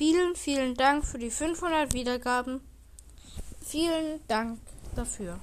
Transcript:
Vielen, vielen Dank für die 500 Wiedergaben. Vielen Dank dafür.